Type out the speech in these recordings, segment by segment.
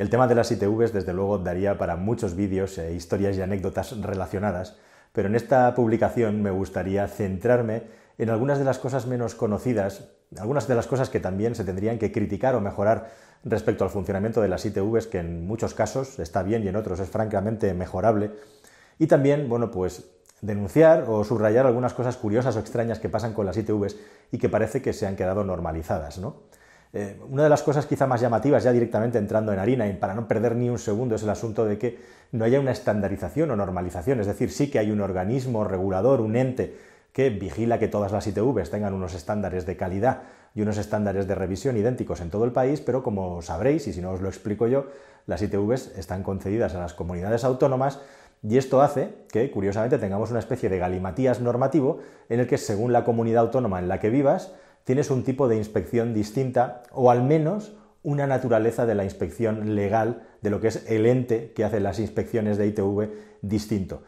El tema de las ITVs, desde luego, daría para muchos vídeos, e historias y anécdotas relacionadas, pero en esta publicación me gustaría centrarme en algunas de las cosas menos conocidas, algunas de las cosas que también se tendrían que criticar o mejorar respecto al funcionamiento de las ITVs, que en muchos casos está bien y en otros es francamente mejorable, y también, bueno, pues denunciar o subrayar algunas cosas curiosas o extrañas que pasan con las ITVs y que parece que se han quedado normalizadas, ¿no? Eh, una de las cosas quizá más llamativas, ya directamente entrando en harina y para no perder ni un segundo, es el asunto de que no haya una estandarización o normalización. Es decir, sí que hay un organismo regulador, un ente que vigila que todas las ITVs tengan unos estándares de calidad y unos estándares de revisión idénticos en todo el país, pero como sabréis, y si no os lo explico yo, las ITVs están concedidas a las comunidades autónomas y esto hace que, curiosamente, tengamos una especie de galimatías normativo en el que, según la comunidad autónoma en la que vivas, tienes un tipo de inspección distinta o al menos una naturaleza de la inspección legal de lo que es el ente que hace las inspecciones de ITV distinto.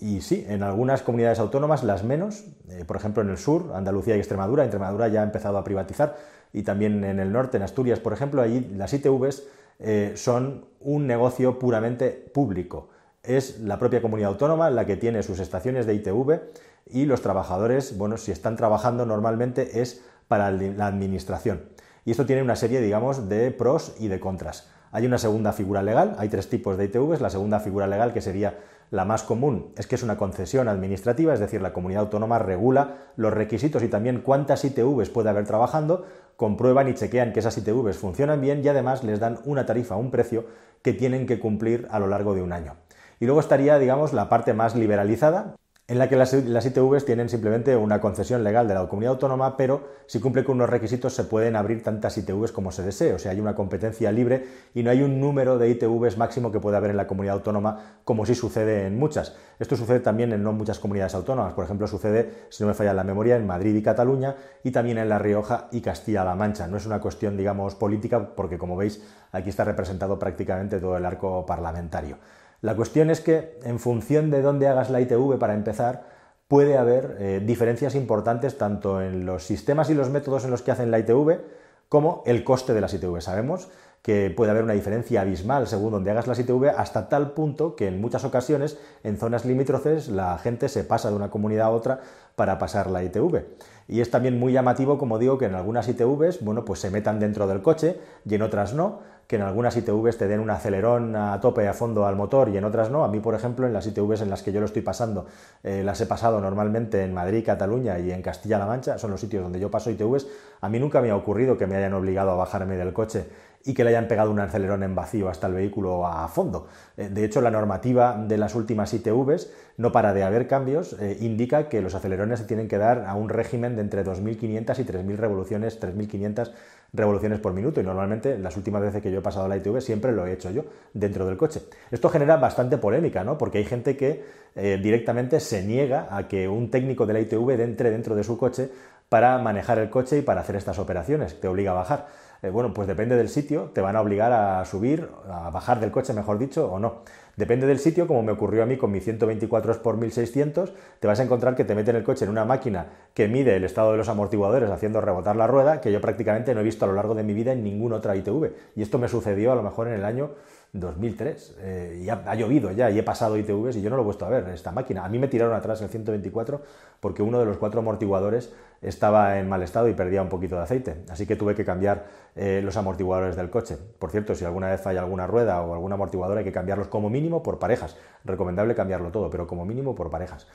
Y sí, en algunas comunidades autónomas, las menos, eh, por ejemplo en el sur, Andalucía y Extremadura, Extremadura ya ha empezado a privatizar, y también en el norte, en Asturias, por ejemplo, allí las ITVs eh, son un negocio puramente público. Es la propia comunidad autónoma la que tiene sus estaciones de ITV y los trabajadores, bueno, si están trabajando normalmente es para la administración. Y esto tiene una serie, digamos, de pros y de contras. Hay una segunda figura legal, hay tres tipos de ITVs. La segunda figura legal, que sería la más común, es que es una concesión administrativa, es decir, la comunidad autónoma regula los requisitos y también cuántas ITVs puede haber trabajando, comprueban y chequean que esas ITVs funcionan bien y además les dan una tarifa, un precio que tienen que cumplir a lo largo de un año. Y luego estaría, digamos, la parte más liberalizada, en la que las, ITVs tienen simplemente una concesión legal de la comunidad autónoma, pero si cumple con unos requisitos se pueden abrir tantas ITVs como se desee, o sea, hay una competencia libre y no hay un número de ITVs máximo que pueda haber en la comunidad autónoma como sí sucede en muchas. Esto sucede también en no muchas comunidades autónomas, por ejemplo, sucede, si no me falla la memoria, en Madrid y Cataluña y también en La Rioja y Castilla-La Mancha. No es una cuestión, digamos, política, porque como veis, aquí está representado prácticamente todo el arco parlamentario. La cuestión es que en función de dónde hagas la ITV para empezar, puede haber eh, diferencias importantes tanto en los sistemas y los métodos en los que hacen la ITV como el coste de las ITV. Sabemos que puede haber una diferencia abismal según donde hagas las ITV hasta tal punto que en muchas ocasiones en zonas limítrofes la gente se pasa de una comunidad a otra para pasar la ITV. Y es también muy llamativo, como digo, que en algunas ITVs, bueno, pues se metan dentro del coche y en otras no, que en algunas ITVs te den un acelerón a tope a fondo al motor y en otras no. A mí, por ejemplo, en las ITVs en las que yo lo estoy pasando, eh, las he pasado normalmente en Madrid, Cataluña y en Castilla-La Mancha, son los sitios donde yo paso ITVs, a mí nunca me ha ocurrido que me hayan obligado a bajarme del coche y que le hayan pegado un acelerón en vacío hasta el vehículo a fondo. Eh, de hecho, la normativa de las últimas ITVs, no para de haber cambios, eh, indica que los acelerones se tienen que dar a un régimen de entre 2.500 y 3.000 revoluciones, 3.500 revoluciones por minuto y normalmente las últimas veces que yo he pasado la ITV siempre lo he hecho yo dentro del coche. Esto genera bastante polémica, ¿no? Porque hay gente que eh, directamente se niega a que un técnico de la ITV entre dentro de su coche para manejar el coche y para hacer estas operaciones, te obliga a bajar. Eh, bueno, pues depende del sitio, te van a obligar a subir, a bajar del coche, mejor dicho, o no. Depende del sitio, como me ocurrió a mí con mi 124 por 1600, te vas a encontrar que te meten el coche en una máquina que mide el estado de los amortiguadores haciendo rebotar la rueda, que yo prácticamente no he visto a lo largo de mi vida en ninguna otra ITV. Y esto me sucedió a lo mejor en el año 2003. Eh, y ha, llovido ya y he pasado ITVs y yo no lo he puesto a ver, esta máquina. A mí me tiraron atrás el 124 porque uno de los cuatro amortiguadores estaba en mal estado y perdía un poquito de aceite. Así que tuve que cambiar eh, los amortiguadores del coche. Por cierto, si alguna vez falla alguna rueda o algún amortiguador hay que cambiarlos como mínimo por parejas. Recomendable cambiarlo todo, pero como mínimo por parejas.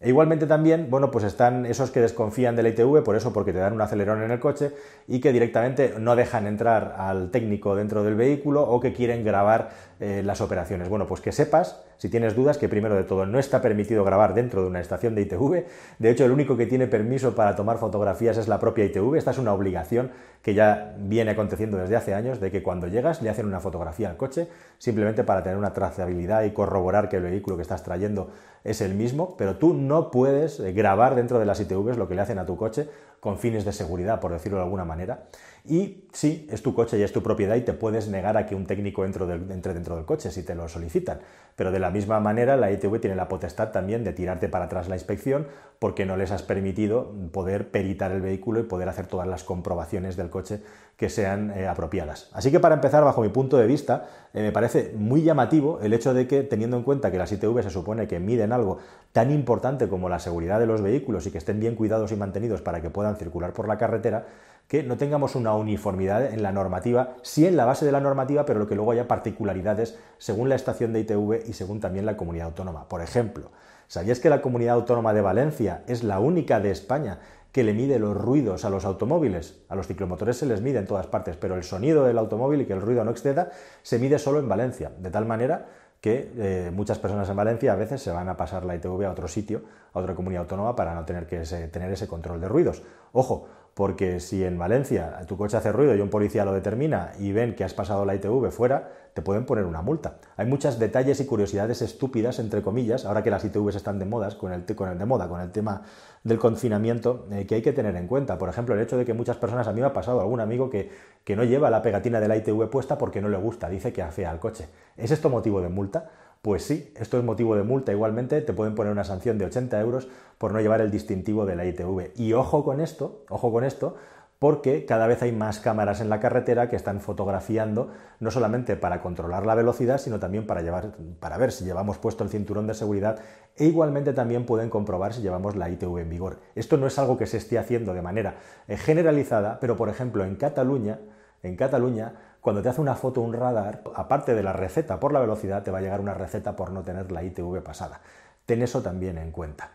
E igualmente también, bueno, pues están esos que desconfían del ITV, por eso, porque te dan un acelerón en el coche y que directamente no dejan entrar al técnico dentro del vehículo o que quieren grabar eh, las operaciones. Bueno, pues que sepas, si tienes dudas, que primero de todo no está permitido grabar dentro de una estación de ITV. De hecho, el único que tiene permiso para tomar fotografías es la propia ITV. Esta es una obligación que ya viene aconteciendo desde hace años, de que cuando llegas le hacen una fotografía al coche, simplemente para tener una trazabilidad y corroborar que el vehículo que estás trayendo es el mismo, pero tú no puedes eh, grabar dentro de las ITVs lo que le hacen a tu coche con fines de seguridad, por decirlo de alguna manera. Y sí, es tu coche y es tu propiedad y te puedes negar a que un técnico entre dentro del coche si te lo solicitan. Pero de la misma manera, la ITV tiene la potestad también de tirarte para atrás la inspección porque no les has permitido poder peritar el vehículo y poder hacer todas las comprobaciones del coche que sean eh, apropiadas. Así que para empezar, bajo mi punto de vista, eh, me parece muy llamativo el hecho de que, teniendo en cuenta que las ITV se supone que miden algo tan importante como la seguridad de los vehículos y que estén bien cuidados y mantenidos para que puedan circular por la carretera, que no tengamos una uniformidad en la normativa, sí en la base de la normativa, pero que luego haya particularidades según la estación de ITV y según también la comunidad autónoma. Por ejemplo, ¿sabías que la comunidad autónoma de Valencia es la única de España que le mide los ruidos a los automóviles. A los ciclomotores se les mide en todas partes, pero el sonido del automóvil y que el ruido no exceda se mide solo en Valencia, de tal manera que eh, muchas personas en Valencia a veces se van a pasar la ITV a otro sitio, a otra comunidad autónoma, para no tener que tener ese control de ruidos. Ojo, porque si en Valencia tu coche hace ruido y un policía lo determina y ven que has pasado la ITV fuera, te pueden poner una multa. Hay muchos detalles y curiosidades estúpidas, entre comillas, ahora que las ITVs están de, modas, con el, con el de moda, con el tema del confinamiento, eh, que hay que tener en cuenta. Por ejemplo, el hecho de que muchas personas, a mí me ha pasado algún amigo que, que no lleva la pegatina de la ITV puesta porque no le gusta, dice que afea al coche. ¿Es esto motivo de multa? Pues sí, esto es motivo de multa. Igualmente te pueden poner una sanción de 80 euros por no llevar el distintivo de la ITV. Y ojo con esto, ojo con esto, porque cada vez hay más cámaras en la carretera que están fotografiando no solamente para controlar la velocidad, sino también para, llevar, para ver si llevamos puesto el cinturón de seguridad e igualmente también pueden comprobar si llevamos la ITV en vigor. Esto no es algo que se esté haciendo de manera eh, generalizada, pero por ejemplo en Cataluña, en Cataluña cuando te hace una foto un radar, aparte de la receta por la velocidad, te va a llegar una receta por no tener la ITV pasada. Ten eso también en cuenta.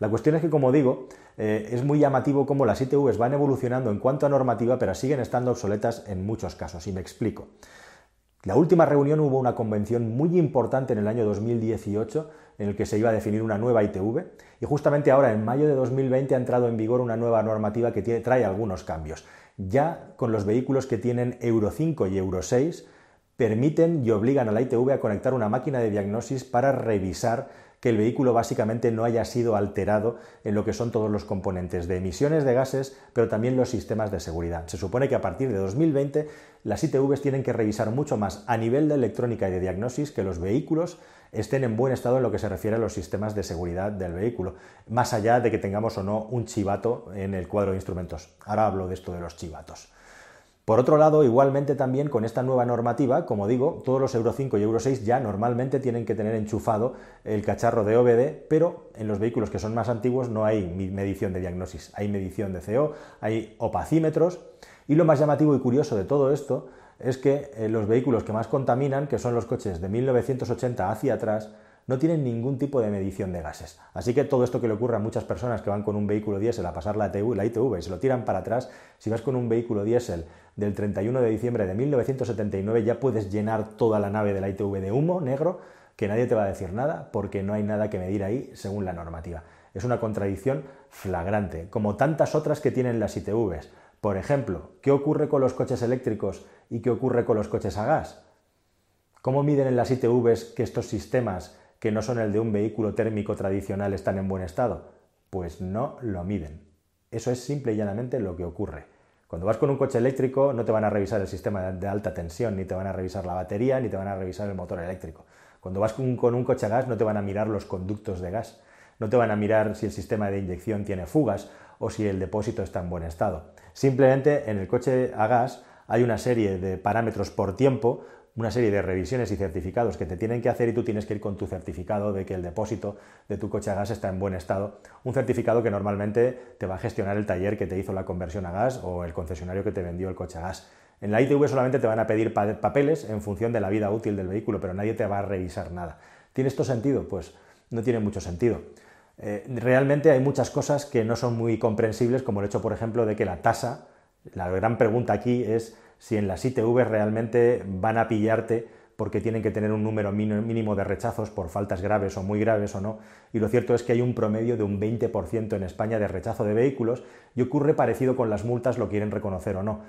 La cuestión es que, como digo, eh, es muy llamativo cómo las ITVs van evolucionando en cuanto a normativa, pero siguen estando obsoletas en muchos casos, y me explico. La última reunión hubo una convención muy importante en el año 2018 en el que se iba a definir una nueva ITV y justamente ahora en mayo de 2020 ha entrado en vigor una nueva normativa que trae algunos cambios ya con los vehículos que tienen Euro 5 y Euro 6 permiten y obligan a la ITV a conectar una máquina de diagnosis para revisar que el vehículo básicamente no haya sido alterado en lo que son todos los componentes de emisiones de gases, pero también los sistemas de seguridad. Se supone que a partir de 2020 las ITVs tienen que revisar mucho más a nivel de electrónica y de diagnosis que los vehículos estén en buen estado en lo que se refiere a los sistemas de seguridad del vehículo, más allá de que tengamos o no un chivato en el cuadro de instrumentos. Ahora hablo de esto de los chivatos. Por otro lado, igualmente también con esta nueva normativa, como digo, todos los Euro 5 y Euro 6 ya normalmente tienen que tener enchufado el cacharro de OBD, pero en los vehículos que son más antiguos no hay medición de diagnosis, hay medición de CO, hay opacímetros, y lo más llamativo y curioso de todo esto es que eh, los vehículos que más contaminan, que son los coches de 1980 hacia atrás, no tienen ningún tipo de medición de gases. Así que todo esto que le ocurre a muchas personas que van con un vehículo diésel a pasar la, la ITV y se lo tiran para atrás, si vas con un vehículo diésel del 31 de diciembre de 1979 ya puedes llenar toda la nave de la ITV de humo negro que nadie te va a decir nada porque no hay nada que medir ahí según la normativa. Es una contradicción flagrante, como tantas otras que tienen las ITVs. Por ejemplo, ¿qué ocurre con los coches eléctricos y qué ocurre con los coches a gas? ¿Cómo miden en las ITVs que estos sistemas, que no son el de un vehículo térmico tradicional, están en buen estado? Pues no lo miden. Eso es simple y llanamente lo que ocurre. Cuando vas con un coche eléctrico no te van a revisar el sistema de alta tensión, ni te van a revisar la batería, ni te van a revisar el motor eléctrico. Cuando vas con un coche a gas no te van a mirar los conductos de gas, no te van a mirar si el sistema de inyección tiene fugas o si el depósito está en buen estado. Simplemente en el coche a gas hay una serie de parámetros por tiempo, una serie de revisiones y certificados que te tienen que hacer y tú tienes que ir con tu certificado de que el depósito de tu coche a gas está en buen estado. Un certificado que normalmente te va a gestionar el taller que te hizo la conversión a gas o el concesionario que te vendió el coche a gas. En la ITV solamente te van a pedir papeles en función de la vida útil del vehículo, pero nadie te va a revisar nada. ¿Tiene esto sentido? Pues no tiene mucho sentido. Eh, realmente hay muchas cosas que no son muy comprensibles, como el hecho, por ejemplo, de que la tasa, la gran pregunta aquí es si en las ITV realmente van a pillarte porque tienen que tener un número mínimo de rechazos por faltas graves o muy graves o no. Y lo cierto es que hay un promedio de un 20% en España de rechazo de vehículos y ocurre parecido con las multas, lo quieren reconocer o no.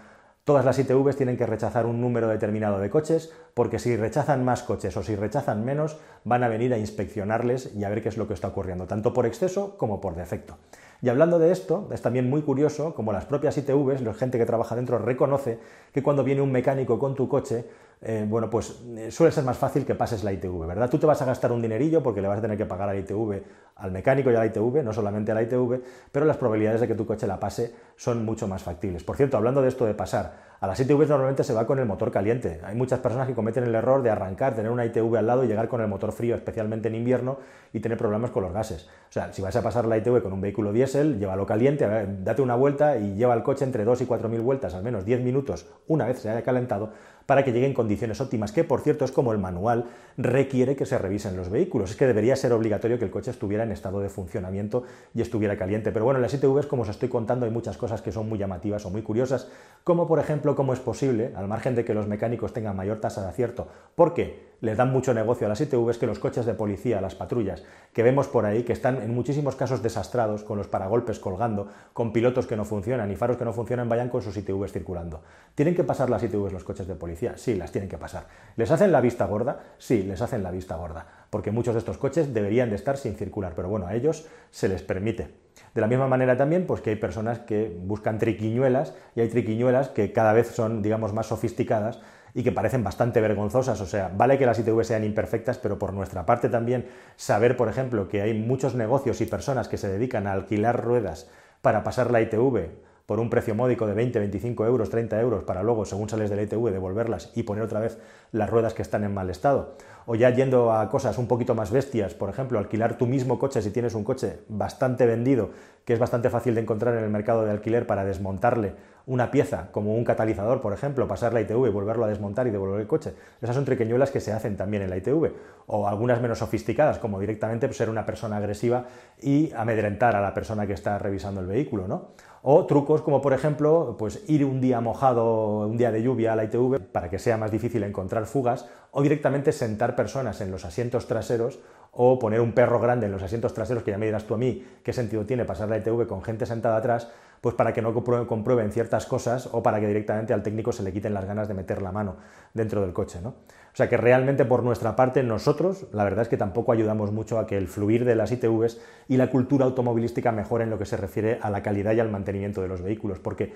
Todas las ITVs tienen que rechazar un número determinado de coches, porque si rechazan más coches o si rechazan menos, van a venir a inspeccionarles y a ver qué es lo que está ocurriendo, tanto por exceso como por defecto. Y hablando de esto, es también muy curioso como las propias ITVs, la gente que trabaja dentro reconoce que cuando viene un mecánico con tu coche, eh, bueno, pues eh, suele ser más fácil que pases la ITV, ¿verdad? Tú te vas a gastar un dinerillo porque le vas a tener que pagar a la ITV, al mecánico y a la ITV, no solamente a la ITV, pero las probabilidades de que tu coche la pase son mucho más factibles. Por cierto, hablando de esto de pasar, a las ITVs normalmente se va con el motor caliente. Hay muchas personas que cometen el error de arrancar, tener una ITV al lado y llegar con el motor frío, especialmente en invierno, y tener problemas con los gases. O sea, si vas a pasar la ITV con un vehículo diésel, llévalo caliente, date una vuelta y lleva el coche entre 2 y 4 mil vueltas, al menos 10 minutos, una vez se haya calentado, para que llegue en condiciones óptimas, que por cierto es como el manual requiere que se revisen los vehículos. Es que debería ser obligatorio que el coche estuviera en estado de funcionamiento y estuviera caliente. Pero bueno, en las ITVs, como os estoy contando, hay muchas cosas que son muy llamativas o muy curiosas, como por ejemplo cómo es posible, al margen de que los mecánicos tengan mayor tasa de acierto, porque les dan mucho negocio a las ITVs que los coches de policía, las patrullas, que vemos por ahí, que están en muchísimos casos desastrados, con los paragolpes colgando, con pilotos que no funcionan y faros que no funcionan, vayan con sus ITVs circulando. ¿Tienen que pasar las ITVs los coches de policía? Sí, las tienen que pasar. ¿Les hacen la vista gorda? Sí, les hacen la vista gorda, porque muchos de estos coches deberían de estar sin circular, pero bueno, a ellos se les permite. De la misma manera también, pues que hay personas que buscan triquiñuelas y hay triquiñuelas que cada vez son, digamos, más sofisticadas y que parecen bastante vergonzosas. O sea, vale que las ITV sean imperfectas, pero por nuestra parte también saber, por ejemplo, que hay muchos negocios y personas que se dedican a alquilar ruedas para pasar la ITV por un precio módico de 20, 25 euros, 30 euros, para luego, según sales de la ITV, devolverlas y poner otra vez las ruedas que están en mal estado. O ya yendo a cosas un poquito más bestias, por ejemplo, alquilar tu mismo coche si tienes un coche bastante vendido, que es bastante fácil de encontrar en el mercado de alquiler para desmontarle una pieza, como un catalizador, por ejemplo, pasar la ITV, volverlo a desmontar y devolver el coche. Esas son triqueñuelas que se hacen también en la ITV. O algunas menos sofisticadas, como directamente ser una persona agresiva y amedrentar a la persona que está revisando el vehículo, ¿no? O trucos como, por ejemplo, pues ir un día mojado, un día de lluvia a la ITV para que sea más difícil encontrar fugas, o directamente sentar personas en los asientos traseros o poner un perro grande en los asientos traseros, que ya me dirás tú a mí qué sentido tiene pasar la ITV con gente sentada atrás, pues para que no comprueben ciertas cosas o para que directamente al técnico se le quiten las ganas de meter la mano dentro del coche. ¿no? O sea que realmente por nuestra parte nosotros, la verdad es que tampoco ayudamos mucho a que el fluir de las ITVs y la cultura automovilística mejore en lo que se refiere a la calidad y al mantenimiento de los vehículos, porque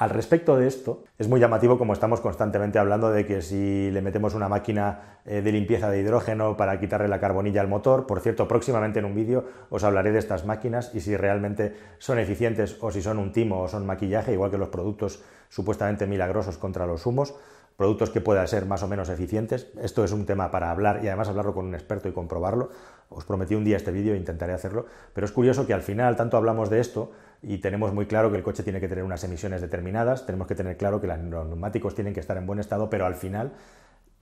al respecto de esto, es muy llamativo como estamos constantemente hablando de que si le metemos una máquina eh, de limpieza de hidrógeno para quitarle la carbonilla al motor, por cierto, próximamente en un vídeo os hablaré de estas máquinas y si realmente son eficientes o si son un timo o son maquillaje, igual que los productos supuestamente milagrosos contra los humos, productos que puedan ser más o menos eficientes. Esto es un tema para hablar y además hablarlo con un experto y comprobarlo. Os prometí un día este vídeo e intentaré hacerlo, pero es curioso que al final tanto hablamos de esto, y tenemos muy claro que el coche tiene que tener unas emisiones determinadas, tenemos que tener claro que los neumáticos tienen que estar en buen estado, pero al final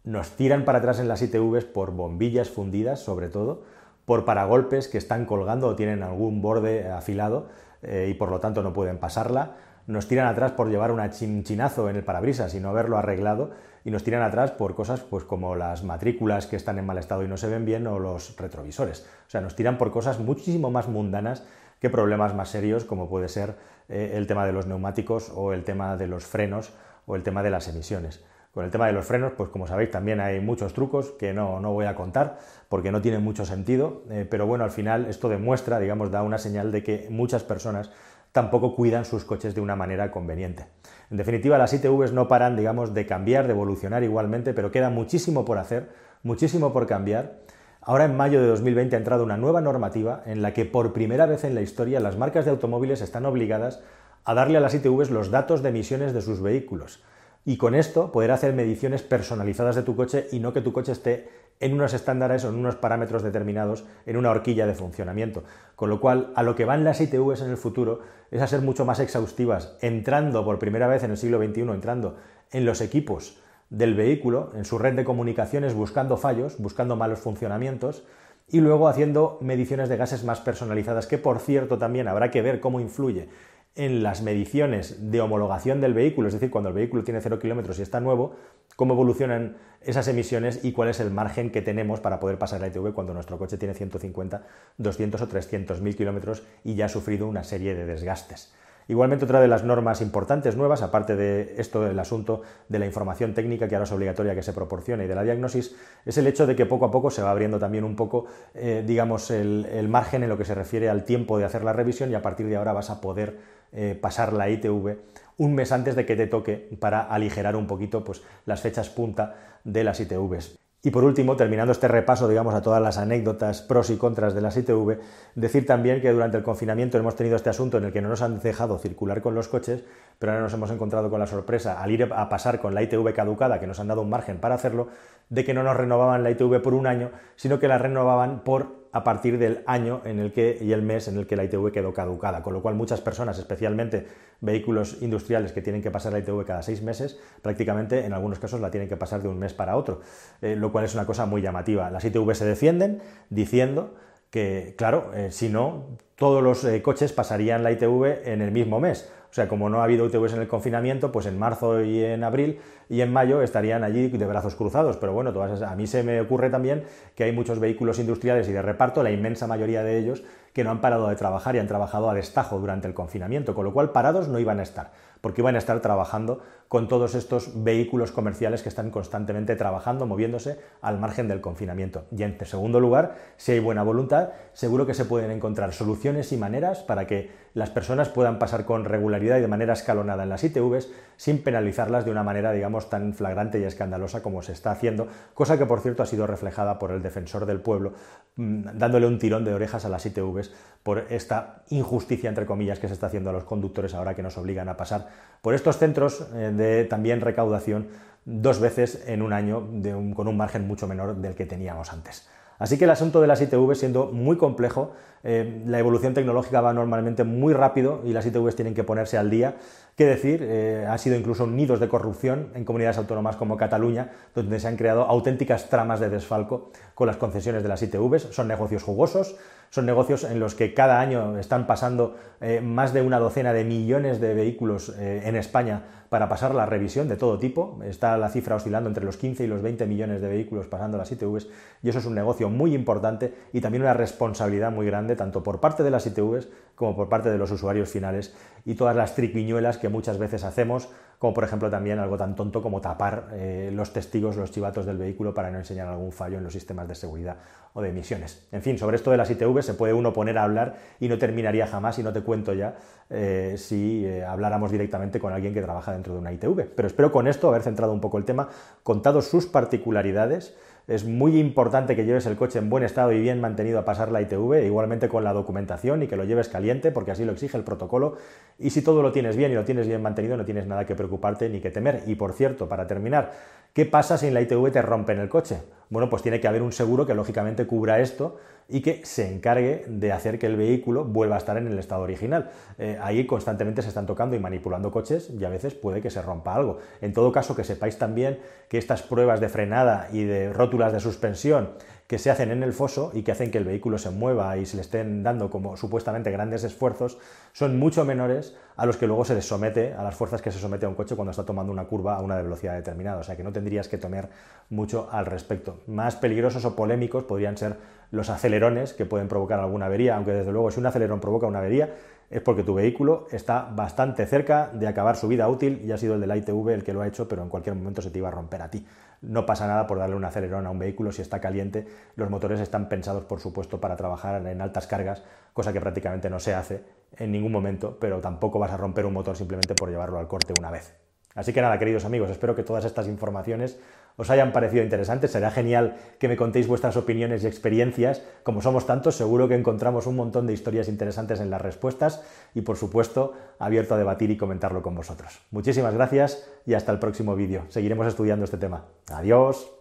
nos tiran para atrás en las ITVs por bombillas fundidas, sobre todo, por paragolpes que están colgando o tienen algún borde afilado eh, y por lo tanto no pueden pasarla. Nos tiran atrás por llevar un chinchinazo en el parabrisas y no haberlo arreglado y nos tiran atrás por cosas pues como las matrículas que están en mal estado y no se ven bien o los retrovisores. O sea, nos tiran por cosas muchísimo más mundanas que problemas más serios como puede ser eh, el tema de los neumáticos o el tema de los frenos o el tema de las emisiones. Con el tema de los frenos, pues como sabéis también hay muchos trucos que no, voy a contar porque no tienen mucho sentido, eh, pero bueno, al final esto demuestra, digamos, da una señal de que muchas personas tampoco cuidan sus coches de una manera conveniente. En definitiva, las ITVs no paran, digamos, de cambiar, de evolucionar igualmente, pero queda muchísimo por hacer, muchísimo por cambiar Ahora en mayo de 2020 ha entrado una nueva normativa en la que por primera vez en la historia las marcas de automóviles están obligadas a darle a las ITVs los datos de emisiones de sus vehículos. Y con esto poder hacer mediciones personalizadas de tu coche y no que tu coche esté en unos estándares o en unos parámetros determinados en una horquilla de funcionamiento. Con lo cual, a lo que van las ITVs en el futuro es a ser mucho más exhaustivas, entrando por primera vez en el siglo XXI, entrando en los equipos del vehículo en su red de comunicaciones buscando fallos, buscando malos funcionamientos y luego haciendo mediciones de gases más personalizadas, que por cierto también habrá que ver cómo influye en las mediciones de homologación del vehículo, es decir, cuando el vehículo tiene 0 kilómetros y está nuevo, cómo evolucionan esas emisiones y cuál es el margen que tenemos para poder pasar la ITV cuando nuestro coche tiene 150, 200 o 300 mil kilómetros y ya ha sufrido una serie de desgastes. Igualmente, otra de las normas importantes nuevas, aparte de esto del asunto de la información técnica que ahora es obligatoria que se proporcione y de la diagnosis, es el hecho de que poco a poco se va abriendo también un poco, eh, digamos, el, margen en lo que se refiere al tiempo de hacer la revisión y a partir de ahora vas a poder eh, pasar la ITV un mes antes de que te toque para aligerar un poquito pues, las fechas punta de las ITVs. Y por último, terminando este repaso, digamos, a todas las anécdotas pros y contras de las ITV, decir también que durante el confinamiento hemos tenido este asunto en el que no nos han dejado circular con los coches, pero ahora nos hemos encontrado con la sorpresa, al ir a pasar con la ITV caducada, que nos han dado un margen para hacerlo, de que no nos renovaban la ITV por un año, sino que la renovaban por a partir del año en el que, y el mes en el que la ITV quedó caducada, con lo cual muchas personas, especialmente vehículos industriales que tienen que pasar la ITV cada seis meses, prácticamente en algunos casos la tienen que pasar de un mes para otro, eh, lo cual es una cosa muy llamativa. Las ITV se defienden diciendo que, claro, eh, si no, todos los eh, coches pasarían la ITV en el mismo mes. O sea, como no ha habido ITVs en el confinamiento, pues en marzo y en abril y en mayo estarían allí de brazos cruzados. Pero bueno, a mí se me ocurre también que hay muchos vehículos industriales y de reparto, la inmensa mayoría de ellos, que no han parado de trabajar y han trabajado a destajo durante el confinamiento, con lo cual parados no iban a estar, porque iban a estar trabajando con todos estos vehículos comerciales que están constantemente trabajando, moviéndose al margen del confinamiento. Y en segundo lugar, si hay buena voluntad, seguro que se pueden encontrar soluciones y maneras para que las personas puedan pasar con regularidad y de manera escalonada en las ITVs sin penalizarlas de una manera, digamos, tan flagrante y escandalosa como se está haciendo, cosa que por cierto ha sido reflejada por el defensor del pueblo, mm, dándole un tirón de orejas a las ITVs por esta injusticia, entre comillas, que se está haciendo a los conductores ahora que nos obligan a pasar por estos centros de también recaudación dos veces en un año con un margen mucho menor del que teníamos antes. Así que el asunto de las ITV siendo muy complejo, eh, la evolución tecnológica va normalmente muy rápido y las ITVs tienen que ponerse al día. ¿Qué decir? Eh, ha sido incluso nidos de corrupción en comunidades autónomas como Cataluña, donde se han creado auténticas tramas de desfalco con las concesiones de las ITVs. Son negocios jugosos, son negocios en los que cada año están pasando eh, más de una docena de millones de vehículos en España para pasar la revisión de todo tipo. Está la cifra oscilando entre los 15 y los 20 millones de vehículos pasando las ITVs y eso es un negocio muy importante y también una responsabilidad muy grande tanto por parte de las ITVs como por parte de los usuarios finales y todas las triquiñuelas que muchas veces hacemos, como por ejemplo también algo tan tonto como tapar eh, los testigos, los chivatos del vehículo para no enseñar algún fallo en los sistemas de seguridad o de emisiones. En fin, sobre esto de las ITV se puede uno poner a hablar y no terminaría jamás y no te cuento ya eh, si eh, habláramos directamente con alguien que trabaja dentro de una ITV. Pero espero con esto haber centrado un poco el tema, contado sus particularidades es muy importante que lleves el coche en buen estado y bien mantenido a pasar la ITV, igualmente con la documentación y que lo lleves caliente, porque así lo exige el protocolo. Y si todo lo tienes bien y lo tienes bien mantenido, no tienes nada que preocuparte ni que temer. Y por cierto, para terminar, ¿qué pasa si en la ITV te rompen el coche? Bueno, pues tiene que haber un seguro que lógicamente cubra esto y que se encargue de hacer que el vehículo vuelva a estar en el estado original. Eh, ahí constantemente se están tocando y manipulando coches y a veces puede que se rompa algo. En todo caso, que sepáis también que estas pruebas de frenada y de rótulas de suspensión que se hacen en el foso y que hacen que el vehículo se mueva y se le estén dando como supuestamente grandes esfuerzos, son mucho menores a los que luego se les somete, a las fuerzas que se somete a un coche cuando está tomando una curva a una velocidad determinada. O sea que no tendrías que temer mucho al respecto. Más peligrosos o polémicos podrían ser los acelerones que pueden provocar alguna avería, aunque desde luego si un acelerón provoca una avería es porque tu vehículo está bastante cerca de acabar su vida útil y ha sido el del ITV el que lo ha hecho, pero en cualquier momento se te iba a romper a ti. No pasa nada por darle un acelerón a un vehículo si está caliente. Los motores están pensados, por supuesto, para trabajar en altas cargas, cosa que prácticamente no se hace en ningún momento, pero tampoco vas a romper un motor simplemente por llevarlo al corte una vez. Así que nada, queridos amigos, espero que todas estas informaciones os hayan parecido interesantes. Será genial que me contéis vuestras opiniones y experiencias. Como somos tantos, seguro que encontramos un montón de historias interesantes en las respuestas y, por supuesto, abierto a debatir y comentarlo con vosotros. Muchísimas gracias y hasta el próximo vídeo. Seguiremos estudiando este tema. Adiós.